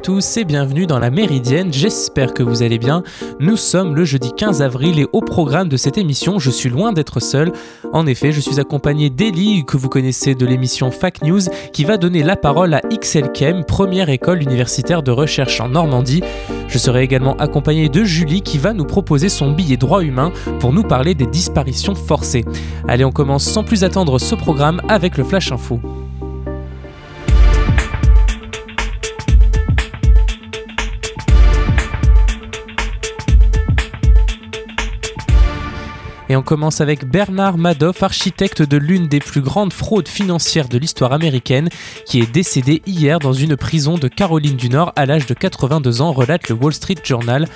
tous et bienvenue dans la Méridienne, j'espère que vous allez bien. Nous sommes le jeudi 15 avril et au programme de cette émission, je suis loin d'être seul. En effet, je suis accompagné d'Elie, que vous connaissez de l'émission Fac News, qui va donner la parole à XLChem, première école universitaire de recherche en Normandie. Je serai également accompagné de Julie qui va nous proposer son billet droit humain pour nous parler des disparitions forcées. Allez, on commence sans plus attendre ce programme avec le Flash Info. Et on commence avec Bernard Madoff, architecte de l'une des plus grandes fraudes financières de l'histoire américaine, qui est décédé hier dans une prison de Caroline du Nord à l'âge de 82 ans, relate le Wall Street Journal.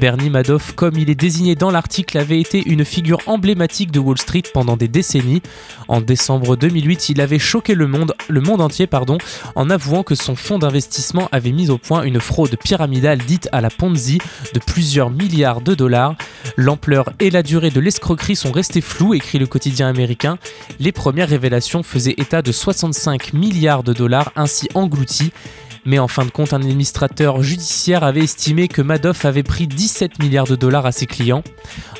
Bernie Madoff, comme il est désigné dans l'article, avait été une figure emblématique de Wall Street pendant des décennies. En décembre 2008, il avait choqué le monde, entier en avouant que son fonds d'investissement avait mis au point une fraude pyramidale dite à la Ponzi de plusieurs milliards de dollars. L'ampleur et la durée de l'escroquerie sont restées floues, écrit le quotidien américain. Les premières révélations faisaient état de 65 milliards de dollars ainsi engloutis. Mais en fin de compte, un administrateur judiciaire avait estimé que Madoff avait pris 17 milliards de dollars à ses clients.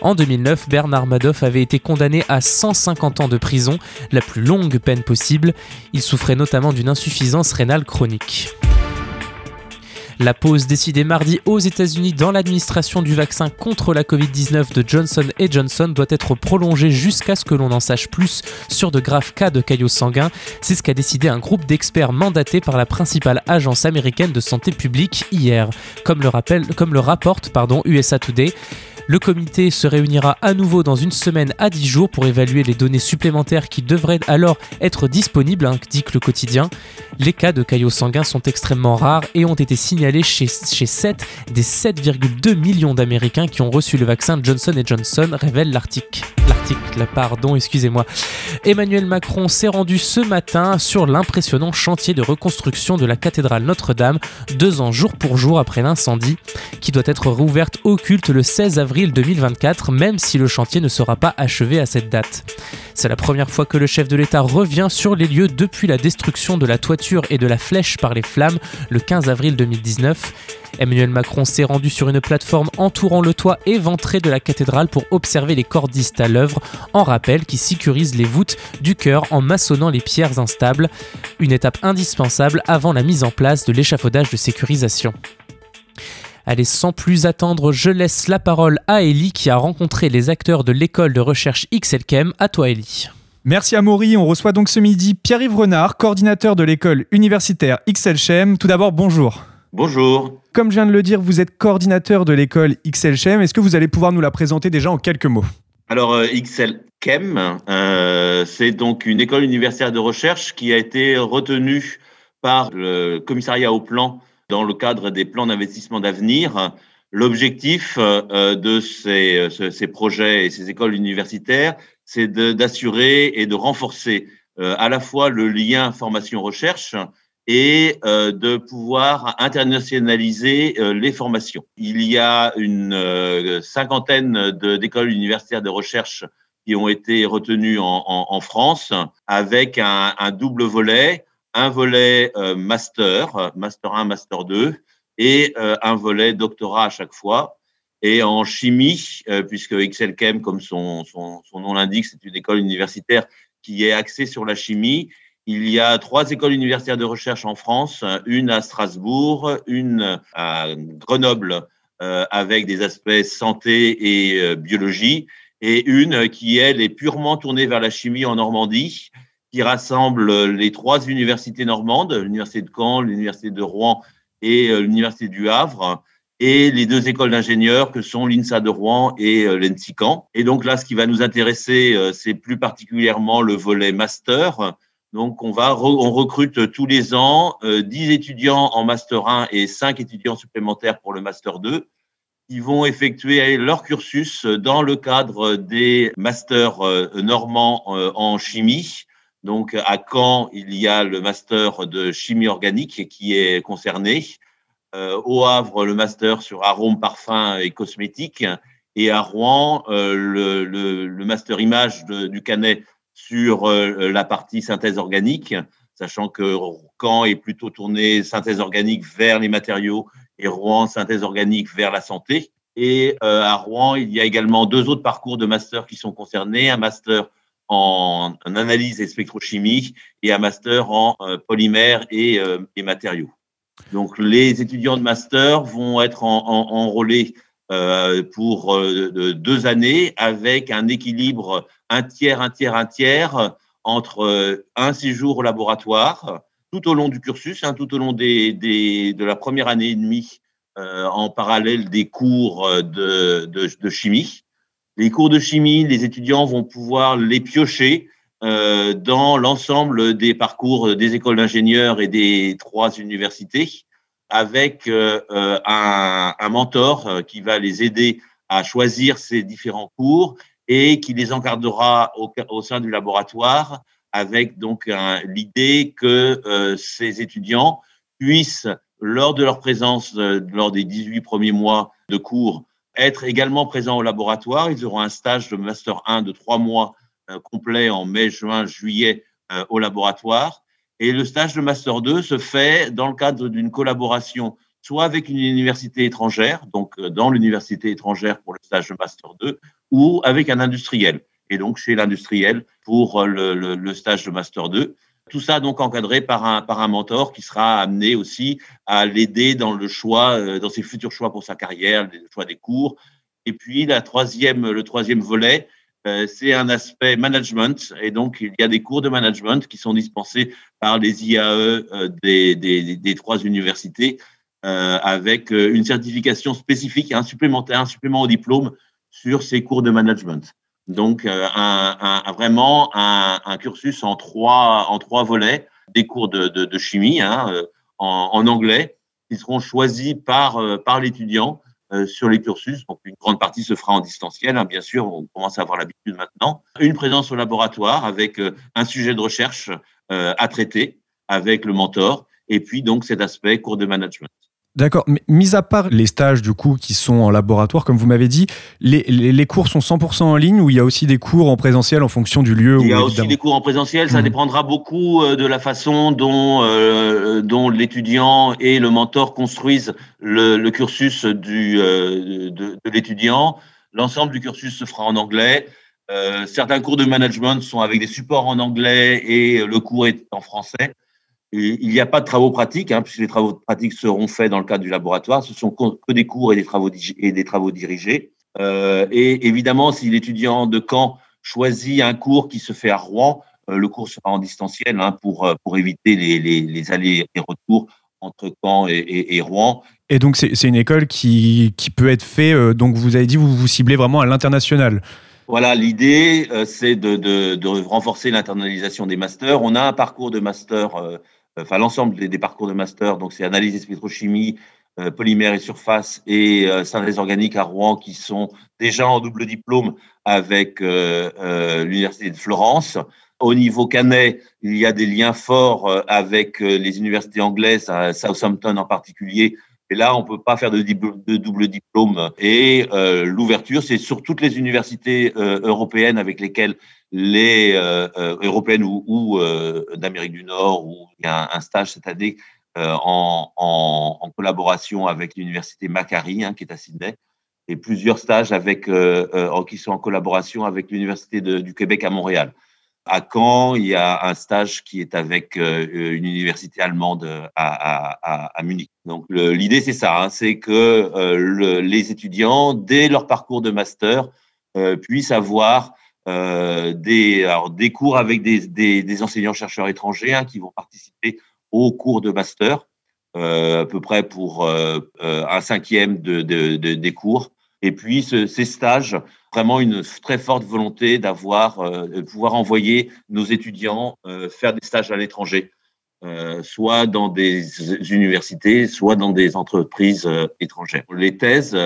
En 2009, Bernard Madoff avait été condamné à 150 ans de prison, la plus longue peine possible. Il souffrait notamment d'une insuffisance rénale chronique. La pause décidée mardi aux États-Unis dans l'administration du vaccin contre la Covid-19 de Johnson Johnson doit être prolongée jusqu'à ce que l'on en sache plus sur de graves cas de caillots sanguins. C'est ce qu'a décidé un groupe d'experts mandaté par la principale agence américaine de santé publique hier, comme le, comme le rapporte pardon, USA Today. Le comité se réunira à nouveau dans une semaine à 10 jours pour évaluer les données supplémentaires qui devraient alors être disponibles, indique le quotidien. Les cas de caillots sanguins sont extrêmement rares et ont été signalés chez, chez 7 des 7,2 millions d'Américains qui ont reçu le vaccin Johnson Johnson, révèle l'article. L'article, pardon, excusez-moi. Emmanuel Macron s'est rendu ce matin sur l'impressionnant chantier de reconstruction de la cathédrale Notre-Dame, deux ans jour pour jour après l'incendie, qui doit être rouverte au culte le 16 avril 2024, même si le chantier ne sera pas achevé à cette date. C'est la première fois que le chef de l'État revient sur les lieux depuis la destruction de la toiture et de la flèche par les flammes le 15 avril 2019. Emmanuel Macron s'est rendu sur une plateforme entourant le toit éventré de la cathédrale pour observer les cordistes à l'œuvre, en rappel qui sécurisent les voûtes du chœur en maçonnant les pierres instables, une étape indispensable avant la mise en place de l'échafaudage de sécurisation. Allez, sans plus attendre, je laisse la parole à Ellie qui a rencontré les acteurs de l'école de recherche XLChem. À toi, Ellie. Merci à Maury. On reçoit donc ce midi Pierre-Yves Renard, coordinateur de l'école universitaire XLChem. Tout d'abord, bonjour. Bonjour. Comme je viens de le dire, vous êtes coordinateur de l'école XLChem. Est-ce que vous allez pouvoir nous la présenter déjà en quelques mots? Alors, euh, XLChem, euh, c'est donc une école universitaire de recherche qui a été retenue par le commissariat au plan dans le cadre des plans d'investissement d'avenir. L'objectif euh, de ces, ces, projets et ces écoles universitaires, c'est d'assurer et de renforcer euh, à la fois le lien formation-recherche et euh, de pouvoir internationaliser les formations. Il y a une cinquantaine d'écoles universitaires de recherche qui ont été retenues en, en, en France avec un, un double volet un volet euh, master, master 1, master 2, et euh, un volet doctorat à chaque fois. Et en chimie, euh, puisque XLChem, comme son, son, son nom l'indique, c'est une école universitaire qui est axée sur la chimie. Il y a trois écoles universitaires de recherche en France, une à Strasbourg, une à Grenoble avec des aspects santé et biologie, et une qui, elle, est purement tournée vers la chimie en Normandie qui rassemble les trois universités normandes, l'université de Caen, l'université de Rouen et euh, l'université du Havre, et les deux écoles d'ingénieurs que sont l'INSA de Rouen et euh, l'ENSICAN. Et donc là, ce qui va nous intéresser, euh, c'est plus particulièrement le volet master. Donc on va on recrute tous les ans 10 étudiants en master 1 et 5 étudiants supplémentaires pour le master 2 qui vont effectuer leur cursus dans le cadre des masters normands en chimie donc, à Caen, il y a le master de chimie organique qui est concerné. Euh, au Havre, le master sur arômes, parfums et cosmétiques. Et à Rouen, euh, le, le, le, master image du Canet sur euh, la partie synthèse organique. sachant que Caen est plutôt tourné synthèse organique vers les matériaux et Rouen synthèse organique vers la santé. Et à Rouen, il y a également deux autres parcours de master qui sont concernés, un master en, analyse et spectrochimie et un master en polymères et, et matériaux. Donc, les étudiants de master vont être enrôlés euh, pour euh, deux années avec un équilibre un tiers, un tiers, un tiers entre euh, un séjour au laboratoire tout au long du cursus, hein, tout au long des, des, de la première année et demie en parallèle des cours de, de, de, chimie. Les cours de chimie, les étudiants vont pouvoir les piocher euh, dans l'ensemble des parcours des écoles d'ingénieurs et des trois universités, avec euh, euh un, mentor qui va les aider à choisir ces différents cours et qui les encadrera au, sein du laboratoire, avec donc l'idée que ces étudiants puissent, lors de leur présence, lors des 18 premiers mois de cours, être également présents au laboratoire. Ils auront un stage de Master 1 de trois mois euh, complet en mai, juin, juillet euh, au laboratoire. Et le stage de Master 2 se fait dans le cadre d'une collaboration soit avec une université étrangère, donc euh, dans l'université étrangère pour le stage de Master 2, ou avec un industriel, et donc chez l'industriel pour le, le, le, stage de Master 2. Tout ça donc encadré par un, par un mentor qui sera amené aussi à l'aider dans le choix, dans ses futurs choix pour sa carrière, le choix des cours. Et puis la troisième, le troisième volet, euh, c'est un aspect management et donc il y a des cours de management qui sont dispensés par les IAE euh, des, des, trois universités euh, avec une certification spécifique, un supplémentaire, un supplément au diplôme sur ces cours de management. Donc un, un, vraiment un, cursus en trois, en trois volets, des cours de, chimie hein, en, en, anglais qui seront choisis par, par l'étudiant euh, sur les cursus. Donc, une grande partie se fera en distanciel, hein, bien sûr, on commence à avoir l'habitude maintenant. Une présence au laboratoire avec euh, un sujet de recherche euh, à traiter avec le mentor, et puis donc cet aspect cours de management. D'accord. Mais mis à part les stages du coup qui sont en laboratoire, comme vous m'avez dit, les, les, les, cours sont 100% en ligne ou il y a aussi des cours en présentiel en fonction du lieu Il y a aussi des cours en présentiel. Ça mmh. dépendra beaucoup euh, de la façon dont, euh, dont l'étudiant et le mentor construisent le, le cursus du, euh, de, de l'étudiant. L'ensemble du cursus se fera en anglais. Euh, certains cours de management sont avec des supports en anglais et le cours est en français. Et il n'y a pas de travaux pratiques, hein, puisque les travaux pratiques seront faits dans le cadre du laboratoire. Ce sont que des cours et des travaux, et des travaux dirigés. Euh, et évidemment, si l'étudiant de Caen choisit un cours qui se fait à Rouen, euh, le cours sera en distanciel hein, pour, euh, pour éviter les, les, les allers et retours entre Caen et, et, et Rouen. Et donc, c'est une école qui, qui peut être faite, euh, donc vous avez dit, vous vous ciblez vraiment à l'international. Voilà, l'idée, c'est de, de, de, renforcer l'internalisation des masters. On a un parcours de master l'ensemble des, parcours de master, donc c'est analyse et spectrochimie, euh, polymère et surface et euh, synthèse organique à Rouen qui sont déjà en double diplôme avec euh, l'université de Florence. Au niveau canet, il y a des liens forts avec les universités anglaises, à Southampton en particulier. Et là, on peut pas faire de, double diplôme. Et l'ouverture, c'est sur toutes les universités européennes avec lesquelles les euh, euh, européennes ou, ou euh, d'Amérique du Nord, où il y a un, stage cette année euh, en, en, en, collaboration avec l'université Macquarie, hein, qui est à Sydney, et plusieurs stages avec, euh, qui sont en collaboration avec l'université du Québec à Montréal. À Caen, il y a un stage qui est avec une université allemande à, à, à Munich. Donc l'idée c'est ça, hein, c'est que le, les étudiants, dès leur parcours de master, puissent avoir euh, des, alors, des cours avec des, des, des enseignants-chercheurs étrangers hein, qui vont participer aux cours de master, euh, à peu près pour euh, euh un cinquième de, de, de, des cours. Et puis ce, ces stages, vraiment une très forte volonté d'avoir, euh, de pouvoir envoyer nos étudiants euh, faire des stages à l'étranger, soit dans des universités, soit dans des entreprises étrangères. Les thèses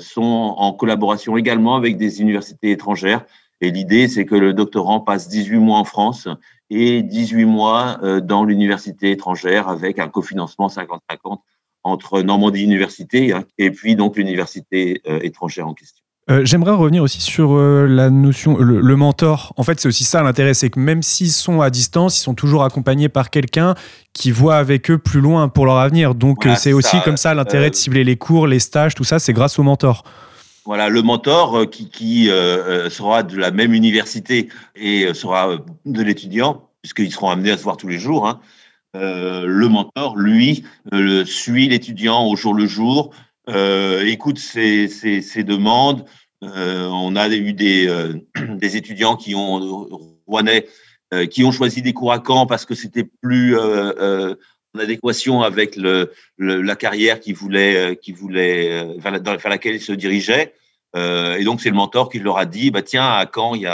sont en collaboration également avec des universités étrangères et l'idée, c'est que le doctorant passe 18 mois en France et 18 mois euh, dans l'université étrangère avec un cofinancement 50-50 entre Normandie Université hein, et puis donc l'université euh, étrangère en question. Euh, j'aimerais revenir aussi sur euh, la notion, le, mentor. En fait, c'est aussi ça l'intérêt, c'est que même s'ils sont à distance, ils sont toujours accompagnés par quelqu'un qui voit avec eux plus loin pour leur avenir. Donc, c'est aussi comme ça l'intérêt de cibler les cours, les stages, tout ça, c'est grâce au mentor. Voilà, le mentor qui, qui sera de la même université et sera de l'étudiant, puisqu'ils seront amenés à se voir tous les jours. Hein. Le mentor, lui, suit l'étudiant au jour le jour, euh, écoute ces, demandes. Euh, on a eu des, euh, étudiants qui ont rouennais, qui ont choisi des cours à Caen parce que c'était plus en adéquation avec la carrière qu'ils voulaient, vers, laquelle ils se dirigeaient. et donc, c'est le mentor qui leur a dit, bah, tiens, à Caen, il y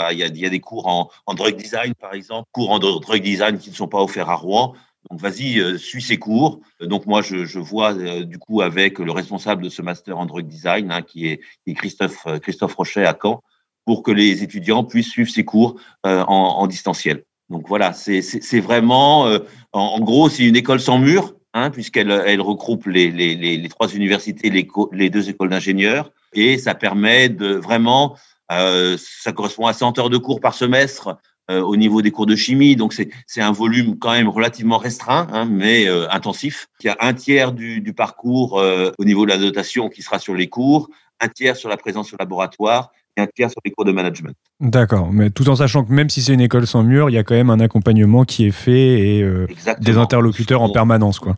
a des cours en, en, drug design, par exemple, cours en drug design qui ne sont pas offerts à Rouen. Donc vas-y, euh, suis ses cours. Donc moi, je, vois euh, du coup avec le responsable de ce master en drug design, hein, qui, est, Christophe, euh, Christophe Rochet à Caen, pour que les étudiants puissent suivre ses cours en, en, distanciel. Donc voilà, c'est vraiment, en, gros, c'est une école sans mur, hein, puisqu'elle elle regroupe les, trois universités, les, les deux écoles d'ingénieurs, et ça permet de vraiment, ça correspond à 100 heures de cours par semestre, euh, au niveau des cours de chimie. Donc, c'est un volume quand même relativement restreint, hein, mais euh, intensif. Il y a un tiers du, du parcours euh, au niveau de la dotation qui sera sur les cours, un tiers sur la présence au laboratoire et un tiers sur les cours de management. D'accord, mais tout en sachant que même si c'est une école sans mur, il y a quand même un accompagnement qui est fait et des interlocuteurs en permanence. Quoi.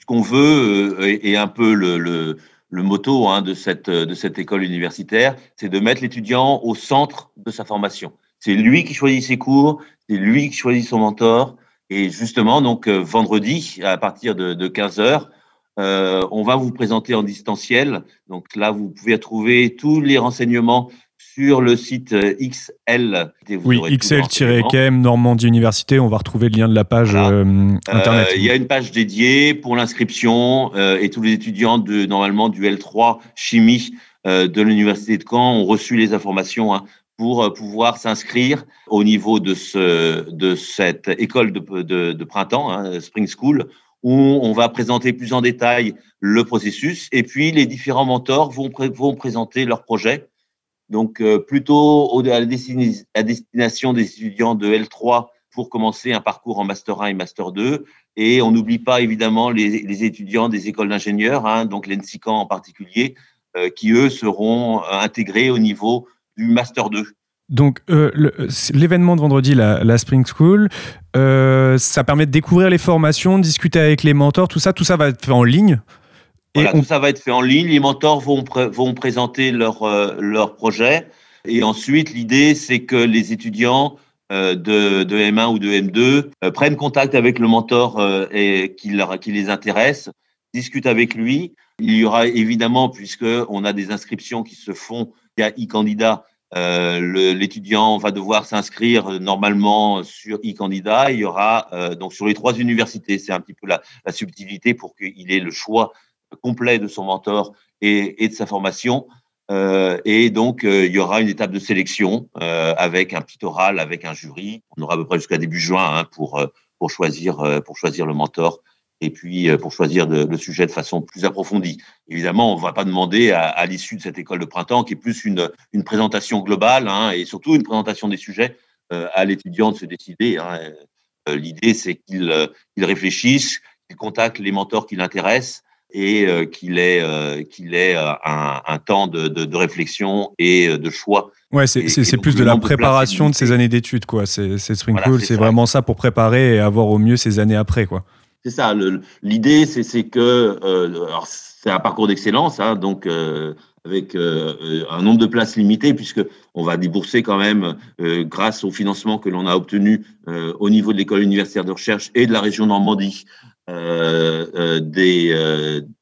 Ce qu'on veut, et un peu le, le le motto hein, de, cette, de cette école universitaire, c'est de mettre l'étudiant au centre de sa formation. C'est lui qui choisit ses cours, c'est lui qui choisit son mentor. Et justement, donc euh, vendredi, à partir de, 15 heures, euh, on va vous présenter en distanciel. Donc là, vous pouvez trouver tous les renseignements sur le site euh, XL. oui, XL-KM Normandie Université. On va retrouver le lien de la page internet. Il y a une page dédiée pour l'inscription et tous les étudiants de normalement du L3 chimie de l'université de Caen ont reçu les informations hein, pour euh, pouvoir s'inscrire au niveau de, ce, de cette école de, de, printemps, hein, Spring School, où on va présenter plus en détail le processus et puis les différents mentors vont, vont présenter leur projet. Donc, euh, plutôt à la, destination des étudiants de L3 pour commencer un parcours en Master 1 et Master 2. Et on n'oublie pas évidemment les, les étudiants des écoles d'ingénieurs, hein, donc l'ENSICAN en particulier, euh, qui eux seront intégrés au niveau du Master 2. Donc euh, l'événement de vendredi, la, Spring School, euh, ça permet de découvrir les formations, de discuter avec les mentors, tout ça, tout ça va être fait en ligne. Et Tout ça va être fait en ligne. Les mentors vont, vont présenter leur, euh, leur projet. Et ensuite, l'idée, c'est que les étudiants de, de, M1 ou de M2 prennent contact avec le mentor et qui, leur, qui les intéresse, discutent avec lui. Il y aura évidemment, puisqu'on a des inscriptions qui se font via e-candidat, euh, l'étudiant va devoir s'inscrire normalement sur e-candidat. Il y aura euh, donc sur les trois universités, c'est un petit peu la, subtilité pour qu'il ait le choix complet de son mentor et, de sa formation. Euh, et donc, euh, il y aura une étape de sélection euh, avec un petit oral, avec un jury. On aura à peu près jusqu'à début juin hein, pour, pour, choisir, pour choisir le mentor et puis euh, pour choisir le sujet de façon plus approfondie. Évidemment, on ne va pas demander à, l'issue de cette école de printemps, qui est plus une, une présentation globale hein, et surtout une présentation des sujets, euh, à l'étudiant de se décider. Hein. Euh, l'idée, c'est qu'il réfléchisse, qu'il contacte les mentors qui l'intéressent et qu'il ait, qu'il ait un, un temps de, de, réflexion et de choix. Ouais, c'est plus de la préparation de, ces années d'études, quoi. C'est Spring c'est vraiment ça pour préparer et avoir au mieux ces années après, quoi. C'est ça. L'idée, c'est que euh, c'est un parcours d'excellence, hein, donc euh, avec euh, un nombre de places limité, puisque on va débourser quand même, grâce au financement que l'on a obtenu au niveau de l'école universitaire de recherche et de la région Normandie, des,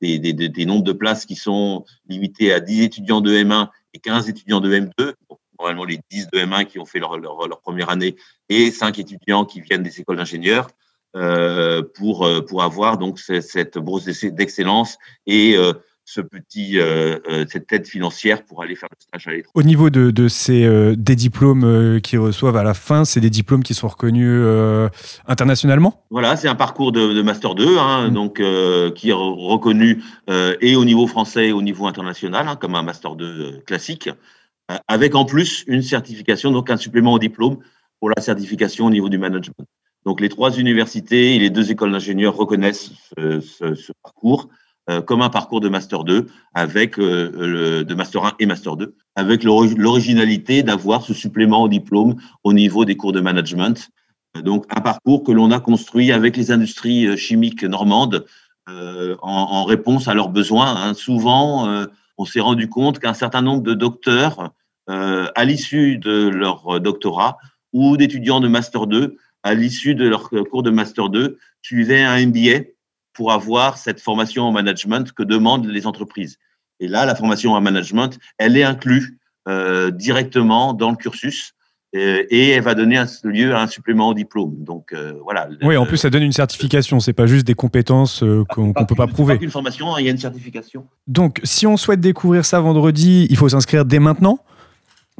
des, des, des, nombres de places qui sont limités à 10 étudiants de M1 et 15 étudiants de M2. normalement, les 10 de M1 qui ont fait leur, leur, leur première année et 5 étudiants qui viennent des écoles d'ingénieurs. Euh, pour, euh, pour avoir donc cette bourse d'excellence et euh, ce petit, cette aide financière pour aller faire le stage à l'étranger. Au niveau de, de ces, des diplômes qu'ils reçoivent à la fin, c'est des diplômes qui sont reconnus internationalement? Voilà, c'est un parcours de, de Master 2, hein, mmh. donc, qui est reconnu et au niveau français et au niveau international, hein, comme un Master 2 classique. avec en plus une certification, donc un supplément au diplôme pour la certification au niveau du management. Donc les trois universités et les deux écoles d'ingénieurs reconnaissent ce, parcours euh, comme un parcours de master 2 avec euh, le, de master 1 et master 2 avec l'originalité d'avoir ce supplément au diplôme au niveau des cours de management. Donc un parcours que l'on a construit avec les industries euh, chimiques normandes en, en, réponse à leurs besoins. Hein. Souvent, on s'est rendu compte qu'un certain nombre de docteurs, à l'issue de leur doctorat, ou d'étudiants de master 2 à l'issue de leur cours de Master 2, suivaient un MBA pour avoir cette formation en management que demandent les entreprises. Et là, la formation en management, elle est inclue euh, directement dans le cursus euh, et elle va donner lieu à un supplément au diplôme. Donc euh, voilà. Oui, en plus, ça donne une certification. C'est pas juste des compétences qu'on ne peut pas prouver. Pas une formation, il y a une certification. Donc, si on souhaite découvrir ça vendredi, il faut s'inscrire dès maintenant?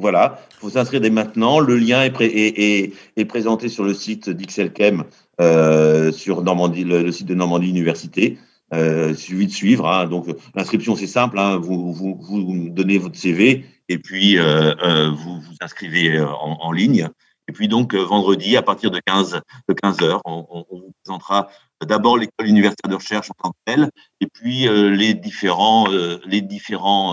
Voilà, il faut s'inscrire dès maintenant. Le lien est, présenté sur le site d'Ixelchem, euh, sur le, site de Normandie Université. Euh, suivi de suivre. Hein. Donc l'inscription c'est simple. Hein. Vous, vous, donnez votre CV et puis euh, euh, vous vous inscrivez en, ligne. Et puis donc vendredi à partir de 15 de 15 heures, on, vous présentera d'abord l'école universitaire de recherche en tant que telle, et puis les différents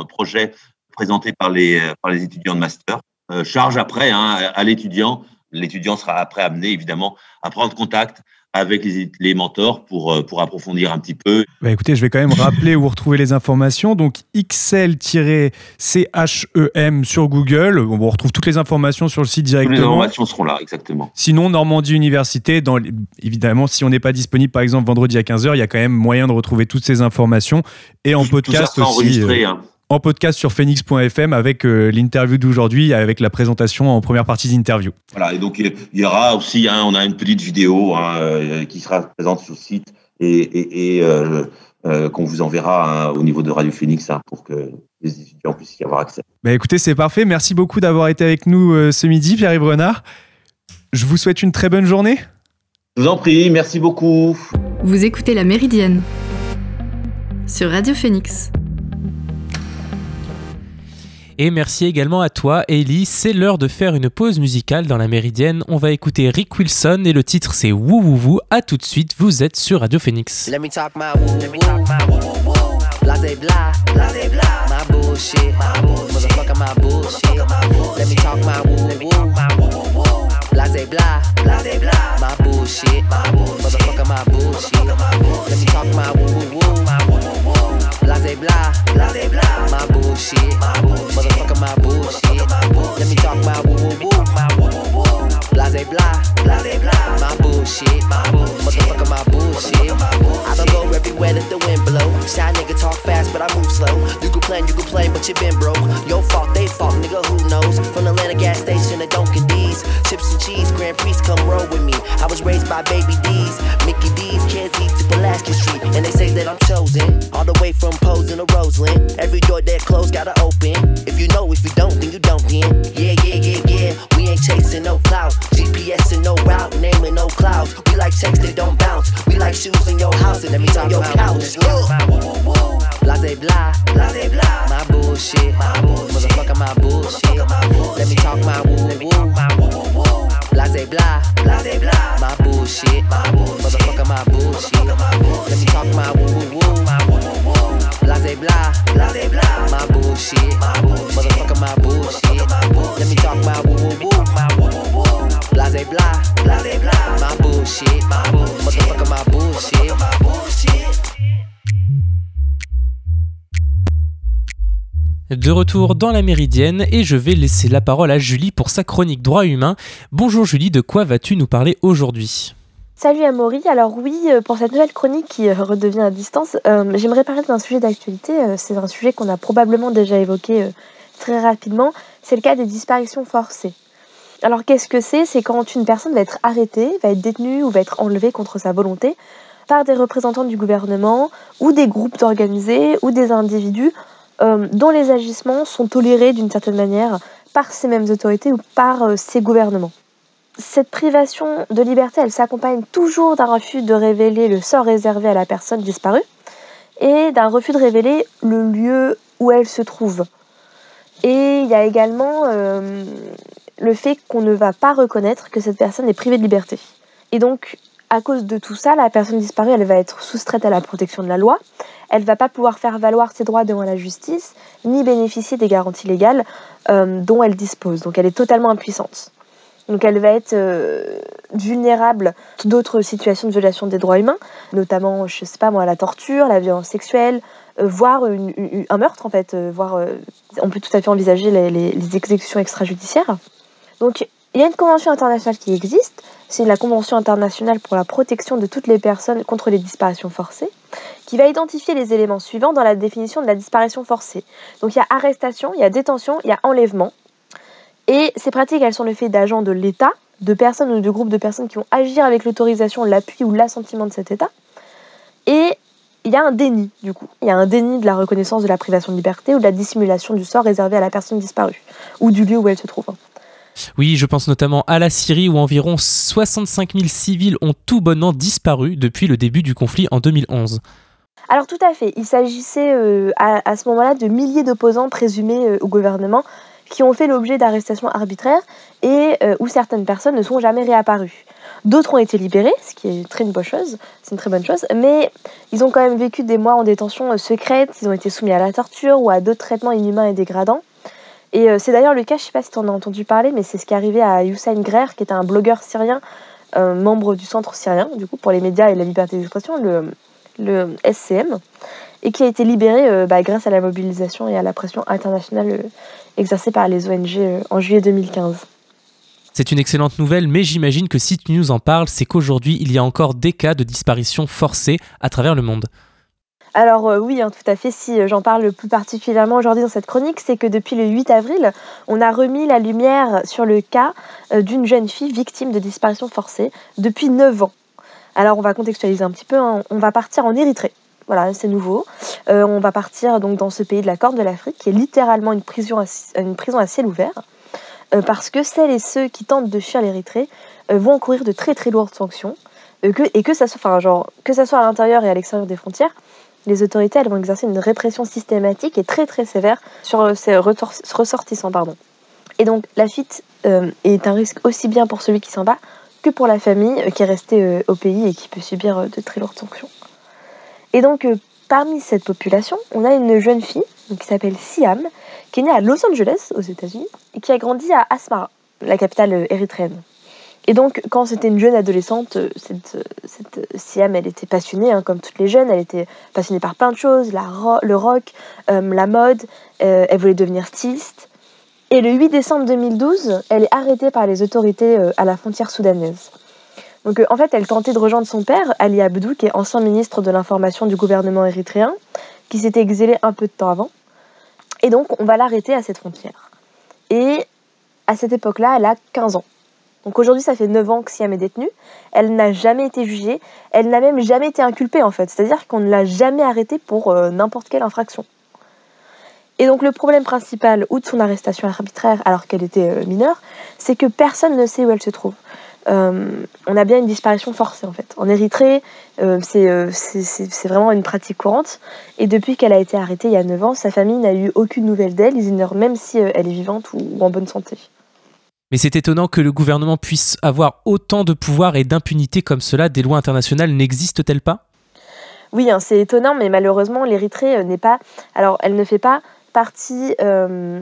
projets présenté par les, par les étudiants de master. Euh, charge après hein, à l'étudiant. L'étudiant sera après amené évidemment à prendre contact avec les, les mentors pour, euh, pour approfondir un petit peu. Bah écoutez, je vais quand même rappeler où retrouver les informations. Donc XL-CHEM sur Google. On retrouve toutes les informations sur le site directement. Toutes les informations seront là, exactement. Sinon, Normandie Université, dans, évidemment, si on n'est pas disponible par exemple vendredi à 15h, il y a quand même moyen de retrouver toutes ces informations. Et en podcast tout ça aussi. Enregistré, euh, hein en podcast sur phoenix.fm avec euh, l'interview d'aujourd'hui, avec la présentation en première partie d'interview. Voilà, et donc il y aura aussi, hein, on a une petite vidéo hein, euh, qui sera présente sur le site et, euh, qu'on vous enverra hein, au niveau de Radio Phoenix pour que les étudiants puissent y avoir accès. Bah écoutez, c'est parfait. Merci beaucoup d'avoir été avec nous ce midi, Pierre-Yves Renard. Je vous souhaite une très bonne journée. Je vous en prie, merci beaucoup. Vous écoutez La Méridienne sur Radio Phoenix. Et merci également à toi, Ellie. C'est l'heure de faire une pause musicale dans la Méridienne. On va écouter Rick Wilson et le titre c'est Wou Wou Wou. A tout de suite, vous êtes sur Radio Phoenix. Let me talk my woo Let me talk my woo woo woo. Blase blah, blase blah. My bullshit, my bullshit. Motherfucker my bullshit. Let me talk my woo woo woo. Blase blah, blase blah. My bullshit, my bullshit. Motherfucker my bullshit. Let me talk my woo woo woo. Blase blah, blase blah. My bullshit, my bullshit. My bullshit. Let me talk my woo woo woo. Blase blah, blah. My bullshit, my bullshit. Motherfucker, my bullshit. I don't go everywhere that the wind blow. Shy nigga talk fast, but I move slow. You can plan, you can play, but you been broke. Your fault, they fault, nigga. Who knows? From the Atlanta gas station to Dunkin' D's, chips and cheese, Grand Prix, come roll with me. I was raised by Baby D's, Mickey D's, kids eat to Pulaski Street, and they say that I'm chosen. All the way from Posing to Roseland. Every door that closed gotta open. If you know, if you don't, then you don't then. Yeah, yeah, yeah, ain't chasing no clout. GPS and no route, naming no clouds. We like checks that don't bounce. We like shoes in your house and every time your couch. Blase blah, blase blah. My bullshit, my bullshit. Motherfucker, my bullshit. Let me talk my woo woo. Blase blah, blase blah. My bullshit, my bullshit. Motherfucker, my bullshit. Let me talk my woo woo. Blase blah, blase blah. My bullshit, my bullshit. Motherfucker, my bullshit. Let me talk my woo woo. Blase blah, blase blah. My bullshit, my bullshit. Motherfucker, my bullshit. De retour dans la Méridienne et je vais laisser la parole à Julie pour sa chronique droit humain. Bonjour Julie, de quoi vas-tu nous parler aujourd'hui? Salut Amaury, alors oui, euh, pour cette nouvelle chronique qui euh, redevient à distance, euh, j'aimerais parler d'un sujet d'actualité, c'est un sujet qu'on a probablement déjà évoqué très rapidement, c'est le cas des disparitions forcées. Alors qu'est-ce que c'est? C'est quand une personne va être arrêtée, va être détenue ou va être enlevée contre sa volonté par des représentants du gouvernement ou des groupes organisés ou des individus dont les agissements sont tolérés d'une certaine manière par ces mêmes autorités ou par ces gouvernements. Cette privation de liberté, elle s'accompagne toujours d'un refus de révéler le sort réservé à la personne disparue et d'un refus de révéler le lieu où elle se trouve. Et il y a également le fait qu'on ne va pas reconnaître que cette personne est privée de liberté. Et donc, à cause de tout ça, la personne disparue, elle va être soustraite à la protection de la loi. Elle va pas pouvoir faire valoir ses droits devant la justice, ni bénéficier des garanties légales euh, dont elle dispose. Donc elle est totalement impuissante. Donc elle va être euh, vulnérable à d'autres situations de violation des droits humains, notamment, je sais pas moi, la torture, la violence sexuelle, euh, voire un meurtre en fait, voire on peut tout à fait envisager les, les exécutions extrajudiciaires. Donc il y a une convention internationale qui existe, c'est la Convention internationale pour la protection de toutes les personnes contre les disparitions forcées, qui va identifier les éléments suivants dans la définition de la disparition forcée. Donc il y a arrestation, il y a détention, il y a enlèvement. Et ces pratiques, elles sont le fait d'agents de l'État, de personnes ou de groupes de personnes qui vont agir avec l'autorisation, l'appui ou l'assentiment de cet État. Et il y a un déni, du coup. Il y a un déni de la reconnaissance de la privation de liberté ou de la dissimulation du sort réservé à la personne disparue, ou du lieu où elle se trouve. Oui, je pense notamment à la Syrie où environ 65 000 civils ont tout bonnement disparu depuis le début du conflit en 2011. Alors tout à fait, il s'agissait euh, à, ce moment-là de milliers d'opposants présumés euh, au gouvernement qui ont fait l'objet d'arrestations arbitraires et euh, où certaines personnes ne sont jamais réapparues. D'autres ont été libérés, ce qui est très une bonne chose, c'est une très bonne chose, mais ils ont quand même vécu des mois en détention secrète, ils ont été soumis à la torture ou à d'autres traitements inhumains et dégradants. Et euh, c'est d'ailleurs le cas, je sais pas si tu en as entendu parler, mais c'est ce qui est arrivé à Hussein Grer, qui est un blogueur syrien, euh, membre du Centre syrien, du coup, pour les médias et la liberté d'expression, le, SCM, et qui a été libéré euh, bah, grâce à la mobilisation et à la pression internationale exercée par les ONG en juillet 2015. C'est une excellente nouvelle, mais j'imagine que si tu nous en parles, c'est qu'aujourd'hui, il y a encore des cas de disparition forcée à travers le monde. Alors euh, oui, hein, tout à fait, si euh, j'en parle plus particulièrement aujourd'hui dans cette chronique, c'est que depuis le 8 avril, on a remis la lumière sur le cas euh, d'une jeune fille victime de disparition forcée depuis 9 ans. Alors on va contextualiser un petit peu, hein. on va partir en Érythrée. Voilà, c'est nouveau. on va partir donc dans ce pays de la Corne de l'Afrique, qui est littéralement une prison à, ciel ouvert, parce que celles et ceux qui tentent de fuir l'Érythrée vont encourir de très très lourdes sanctions, et que ça soit, à l'intérieur et à l'extérieur des frontières, les autorités vont exercer une répression systématique et très très sévère sur euh, ces ressortissants. Et donc la fuite euh, est un risque aussi bien pour celui qui s'en va que pour la famille euh, qui est restée au pays et qui peut subir de très lourdes sanctions. Et donc parmi cette population, on a une jeune fille qui s'appelle Siam, qui est née à Los Angeles aux États-Unis et qui a grandi à Asmara, la capitale érythréenne. Et donc, quand c'était une jeune adolescente, euh, cette, euh, euh, Siam, elle était passionnée, hein, comme toutes les jeunes. Elle était passionnée par plein de choses, le rock, la mode. elle voulait devenir styliste. Et le 8 décembre 2012, elle est arrêtée par les autorités à la frontière soudanaise. Donc, en fait, elle tentait de rejoindre son père, Ali Abdou, qui est ancien ministre de l'information du gouvernement érythréen, qui s'était exilé un peu de temps avant. Et donc, on va l'arrêter à cette frontière. Et à cette époque-là, elle a 15 ans. Donc aujourd'hui, ça fait 9 ans que Siam est détenue. Elle n'a jamais été jugée. Elle n'a même jamais été inculpée en fait. C'est-à-dire qu'on ne l'a jamais arrêtée pour euh, n'importe quelle infraction. Et donc le problème principal, outre son arrestation arbitraire alors qu'elle était euh, mineure, c'est que personne ne sait où elle se trouve. Euh, on a bien une disparition forcée en fait. En Érythrée, c'est vraiment une pratique courante. Et depuis qu'elle a été arrêtée il y a 9 ans, sa famille n'a eu aucune nouvelle d'elle. Ils ignorent même si elle est vivante ou en bonne santé. Mais c'est étonnant que le gouvernement puisse avoir autant de pouvoir et d'impunité comme cela. Des lois internationales n'existent-elles pas? Oui, hein, c'est étonnant, mais malheureusement, l'Érythrée euh, n'est pas. Alors, elle ne fait pas Euh,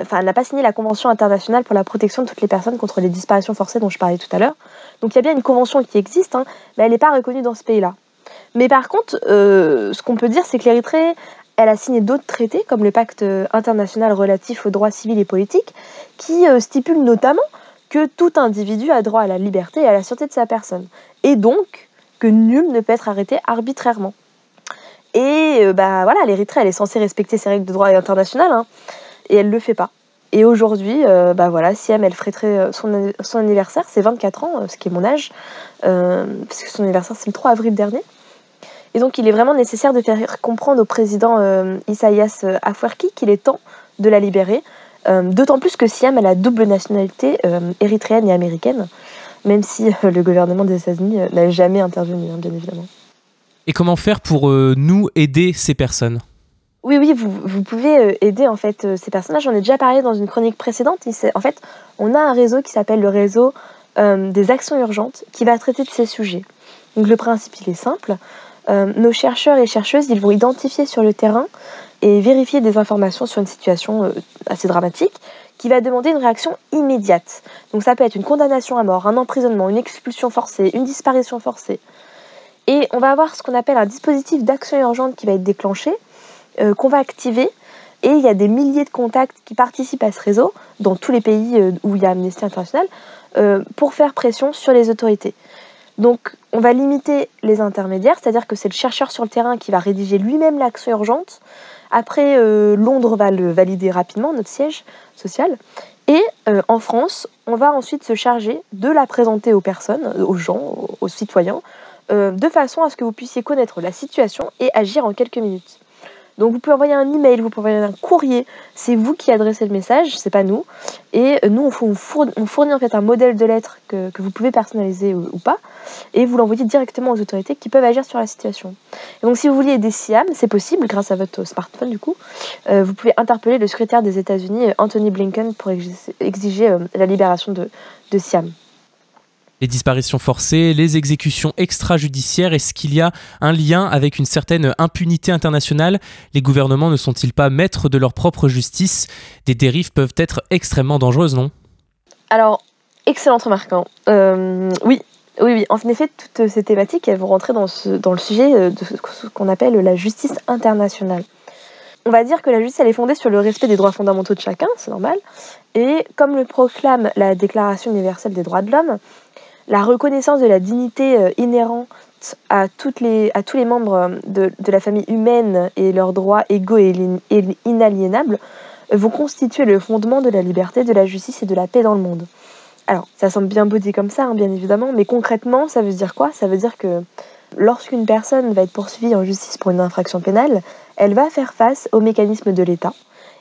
enfin, elle n'a pas signé la Convention internationale pour la protection de toutes les personnes contre les disparitions forcées dont je parlais tout à l'heure. Donc, il y a bien une convention qui existe, hein, mais elle n'est pas reconnue dans ce pays-là. Mais par contre, euh, ce qu'on peut dire, c'est que l'Érythrée elle a signé d'autres traités, comme le pacte international relatif aux droits civils et politiques, qui euh, stipule notamment que tout individu a droit à la liberté et à la sûreté de sa personne, et donc que nul ne peut être arrêté arbitrairement. Et euh, bah voilà, l'Érythrée, elle est censée respecter ces règles de droit international, hein, et elle ne le fait pas. Et aujourd'hui, euh, bah voilà, Siam, elle fêterait son, son anniversaire, c'est 24 ans, ce qui est mon âge, parce que son anniversaire c'est le 3 avril dernier. Et donc il est vraiment nécessaire de faire comprendre au président euh, Isaias Afwerki qu'il est temps de la libérer, euh, d'autant plus que Siam a la double nationalité euh, érythréenne et américaine, même si le gouvernement des États-Unis n'a jamais intervenu, hein, bien évidemment. Et comment faire pour nous aider ces personnes? Oui, oui, vous, pouvez aider en fait ces personnages. J'en ai déjà parlé dans une chronique précédente. En fait, on a un réseau qui s'appelle le réseau des actions urgentes qui va traiter de ces sujets. Donc le principe, il est simple. nos chercheurs et chercheuses, ils vont identifier sur le terrain et vérifier des informations sur une situation assez dramatique qui va demander une réaction immédiate. Donc ça peut être une condamnation à mort, un emprisonnement, une expulsion forcée, une disparition forcée. Et on va avoir ce qu'on appelle un dispositif d'action urgente qui va être déclenché, euh, qu'on va activer. Et il y a des milliers de contacts qui participent à ce réseau, dans tous les pays euh, où il y a Amnesty International, euh, pour faire pression sur les autorités. Donc on va limiter les intermédiaires, c'est-à-dire que c'est le chercheur sur le terrain qui va rédiger lui-même l'action urgente, après, Londres va le valider rapidement, notre siège social. Et en France, on va ensuite se charger de la présenter aux personnes, aux gens, aux, citoyens, euh, de façon à ce que vous puissiez connaître la situation et agir en quelques minutes. Donc vous pouvez envoyer un email, vous pouvez envoyer un courrier, c'est vous qui adressez le message, c'est pas nous. Et nous, on fournit, en fait un modèle de lettre que, vous pouvez personnaliser ou, pas, et vous l'envoyez directement aux autorités qui peuvent agir sur la situation. Et donc si vous vouliez aider Siam, c'est possible grâce à votre smartphone du coup. Euh, vous pouvez interpeller le secrétaire des États-Unis, Anthony Blinken, pour exiger euh, la libération de, de Siam les disparitions forcées, les exécutions extrajudiciaires Est-ce qu'il y a un lien avec une certaine impunité internationale? Les gouvernements ne sont-ils pas maîtres de leur propre justice? Des dérives peuvent être extrêmement dangereuses, non? Alors, excellente remarque. Hein. Euh, oui, oui, oui, en effet, toutes ces thématiques elles vont rentrer dans, dans le sujet euh, de ce qu'on appelle la justice internationale. On va dire que la justice elle est fondée sur le respect des droits fondamentaux de chacun, c'est normal. Et comme le proclame la Déclaration universelle des droits de l'homme, la reconnaissance de la dignité euh, inhérente à, tous les membres euh, de, de la famille humaine et leurs droits égaux et, inaliénables euh, vont constituer le fondement de la liberté, de la justice et de la paix dans le monde. Alors, ça semble bien beau dit comme ça, hein, bien évidemment, mais concrètement, ça veut dire quoi? Ça veut dire que lorsqu'une personne va être poursuivie en justice pour une infraction pénale, elle va faire face aux mécanismes de l'État.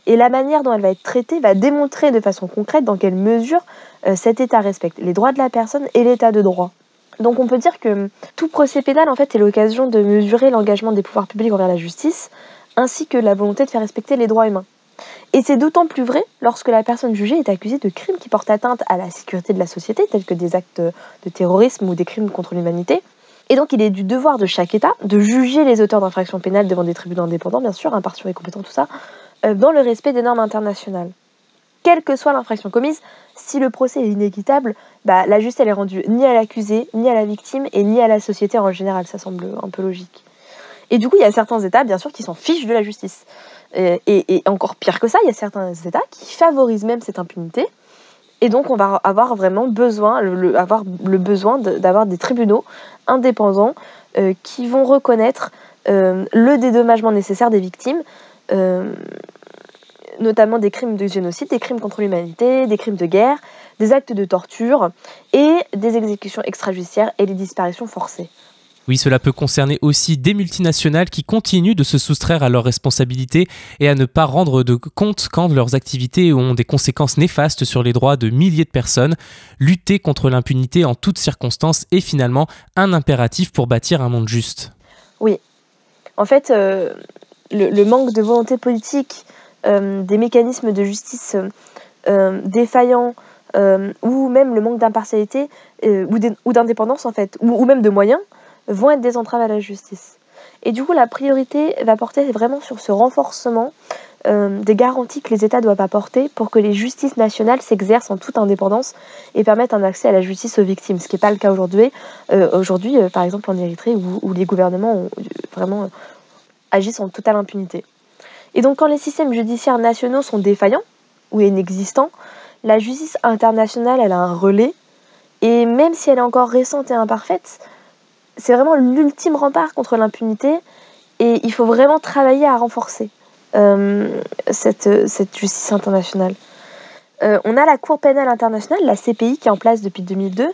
Et la manière dont elle va être traitée va démontrer de façon concrète dans quelle mesure euh, cet État respecte les droits de la personne et l'État de droit. Donc on peut dire que tout procès pénal en fait est l'occasion de mesurer l'engagement des pouvoirs publics envers la justice, ainsi que la volonté de faire respecter les droits humains. Et c'est d'autant plus vrai lorsque la personne jugée est accusée de crimes qui portent atteinte à la sécurité de la société, tels que des actes de terrorisme ou des crimes contre l'humanité. Et donc il est du devoir de chaque État de juger les auteurs d'infractions pénales devant des tribunaux indépendants, bien sûr, impartiaux et compétents, tout ça, dans le respect des normes internationales quelle que soit l'infraction commise, si le procès est inéquitable, bah, la justice elle est rendue ni à l'accusé, ni à la victime, et ni à la société en général. Ça semble un peu logique. Et du coup, il y a certains États, bien sûr, qui s'en fichent de la justice. Et, encore pire que ça, il y a certains États qui favorisent même cette impunité. Et donc, on va avoir vraiment besoin, avoir le besoin d'avoir des tribunaux indépendants euh, qui vont reconnaître euh, le dédommagement nécessaire des victimes. Euh, notamment des crimes de génocide, des crimes contre l'humanité, des crimes de guerre, des actes de torture et des exécutions extrajudiciaires et les disparitions forcées. Oui, cela peut concerner aussi des multinationales qui continuent de se soustraire à leurs responsabilités et à ne pas rendre de compte quand leurs activités ont des conséquences néfastes sur les droits de milliers de personnes. Lutter contre l'impunité en toutes circonstances est finalement un impératif pour bâtir un monde juste. Oui. En fait, euh, le, manque de volonté politique euh, des mécanismes de justice euh, défaillants euh, ou même le manque d'impartialité ou d'indépendance en fait, ou, même de moyens, vont être des entraves à la justice. Et du coup, la priorité va porter vraiment sur ce renforcement des garanties que les États doivent apporter pour que les justices nationales s'exercent en toute indépendance et permettent un accès à la justice aux victimes, ce qui n'est pas le cas aujourd'hui. par exemple en Érythrée, où, où les gouvernements vraiment agissent en totale impunité. Et donc quand les systèmes judiciaires nationaux sont défaillants ou inexistants, la justice internationale, elle a un relais. Et même si elle est encore récente et imparfaite, c'est vraiment l'ultime rempart contre l'impunité. Et il faut vraiment travailler à renforcer euh, cette, justice internationale. Euh, on a la Cour pénale internationale, la CPI, qui est en place depuis 2002,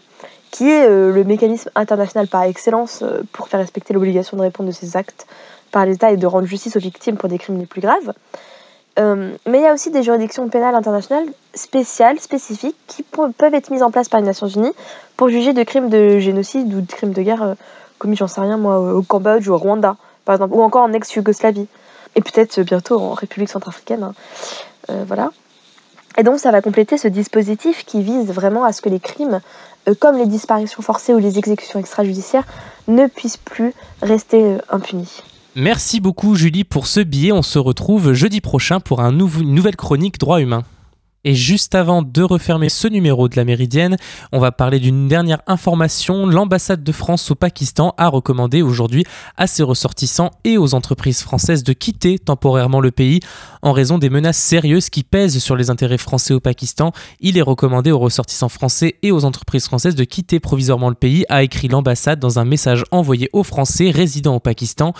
qui est euh, le mécanisme international par excellence pour faire respecter l'obligation de répondre de ces actes par l'État et de rendre justice aux victimes pour des crimes les plus graves. Euh, mais il y a aussi des juridictions pénales internationales spéciales, spécifiques, qui peuvent être mises en place par les Nations Unies pour juger de crimes de génocide ou de crimes de guerre euh, commis, j'en sais rien moi, au Cambodge ou au Rwanda, par exemple, ou encore en ex-Yougoslavie. et peut-être bientôt en République centrafricaine. Hein. voilà. Et donc ça va compléter ce dispositif qui vise vraiment à ce que les crimes, comme les disparitions forcées ou les exécutions extrajudiciaires, ne puissent plus rester impunis. Merci beaucoup Julie pour ce billet. On se retrouve jeudi prochain pour un une nouvelle chronique droit humain. Et juste avant de refermer ce numéro de la Méridienne, on va parler d'une dernière information. L'ambassade de France au Pakistan a recommandé aujourd'hui à ses ressortissants et aux entreprises françaises de quitter temporairement le pays en raison des menaces sérieuses qui pèsent sur les intérêts français au Pakistan. Il est recommandé aux ressortissants français et aux entreprises françaises de quitter provisoirement le pays, a écrit l'ambassade dans un message envoyé aux Français résidant au Pakistan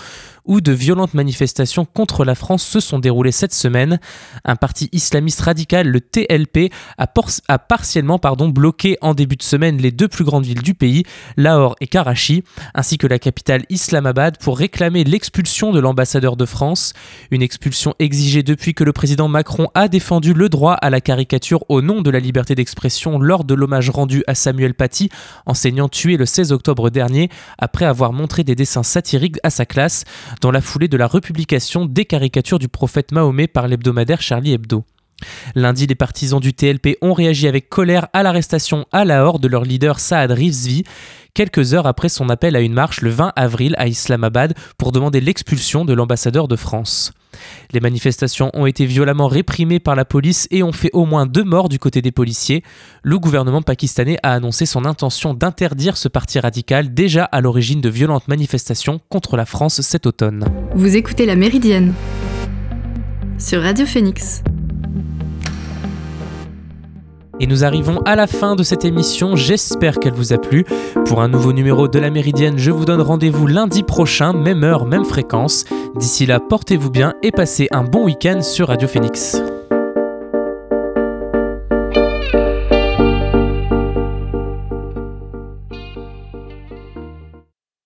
où de violentes manifestations contre la France se sont déroulées cette semaine. Un parti islamiste radical, le TLP, a, partiellement pardon, bloqué en début de semaine les deux plus grandes villes du pays, Lahore et Karachi, ainsi que la capitale Islamabad, pour réclamer l'expulsion de l'ambassadeur de France. Une expulsion exigée depuis que le président Macron a défendu le droit à la caricature au nom de la liberté d'expression lors de l'hommage rendu à Samuel Paty, enseignant tué le 16 octobre dernier, après avoir montré des dessins satiriques à sa classe dans la foulée de la republication des caricatures du prophète Mahomet par l'hebdomadaire Charlie Hebdo. Lundi, les partisans du TLP ont réagi avec colère à l'arrestation à Lahore de leur leader Saad Rizvi, quelques heures après son appel à une marche le 20 avril à Islamabad pour demander l'expulsion de l'ambassadeur de France. Les manifestations ont été violemment réprimées par la police et ont fait au moins deux morts du côté des policiers. Le gouvernement pakistanais a annoncé son intention d'interdire ce parti radical déjà à l'origine de violentes manifestations contre la France cet automne. Vous écoutez La Méridienne sur Radio Phoenix. Et nous arrivons à la fin de cette émission, j'espère qu'elle vous a plu. Pour un nouveau numéro de la Méridienne, je vous donne rendez-vous lundi prochain, même heure, même fréquence. D'ici là, portez-vous bien et passez un bon week-end sur Radio Phoenix.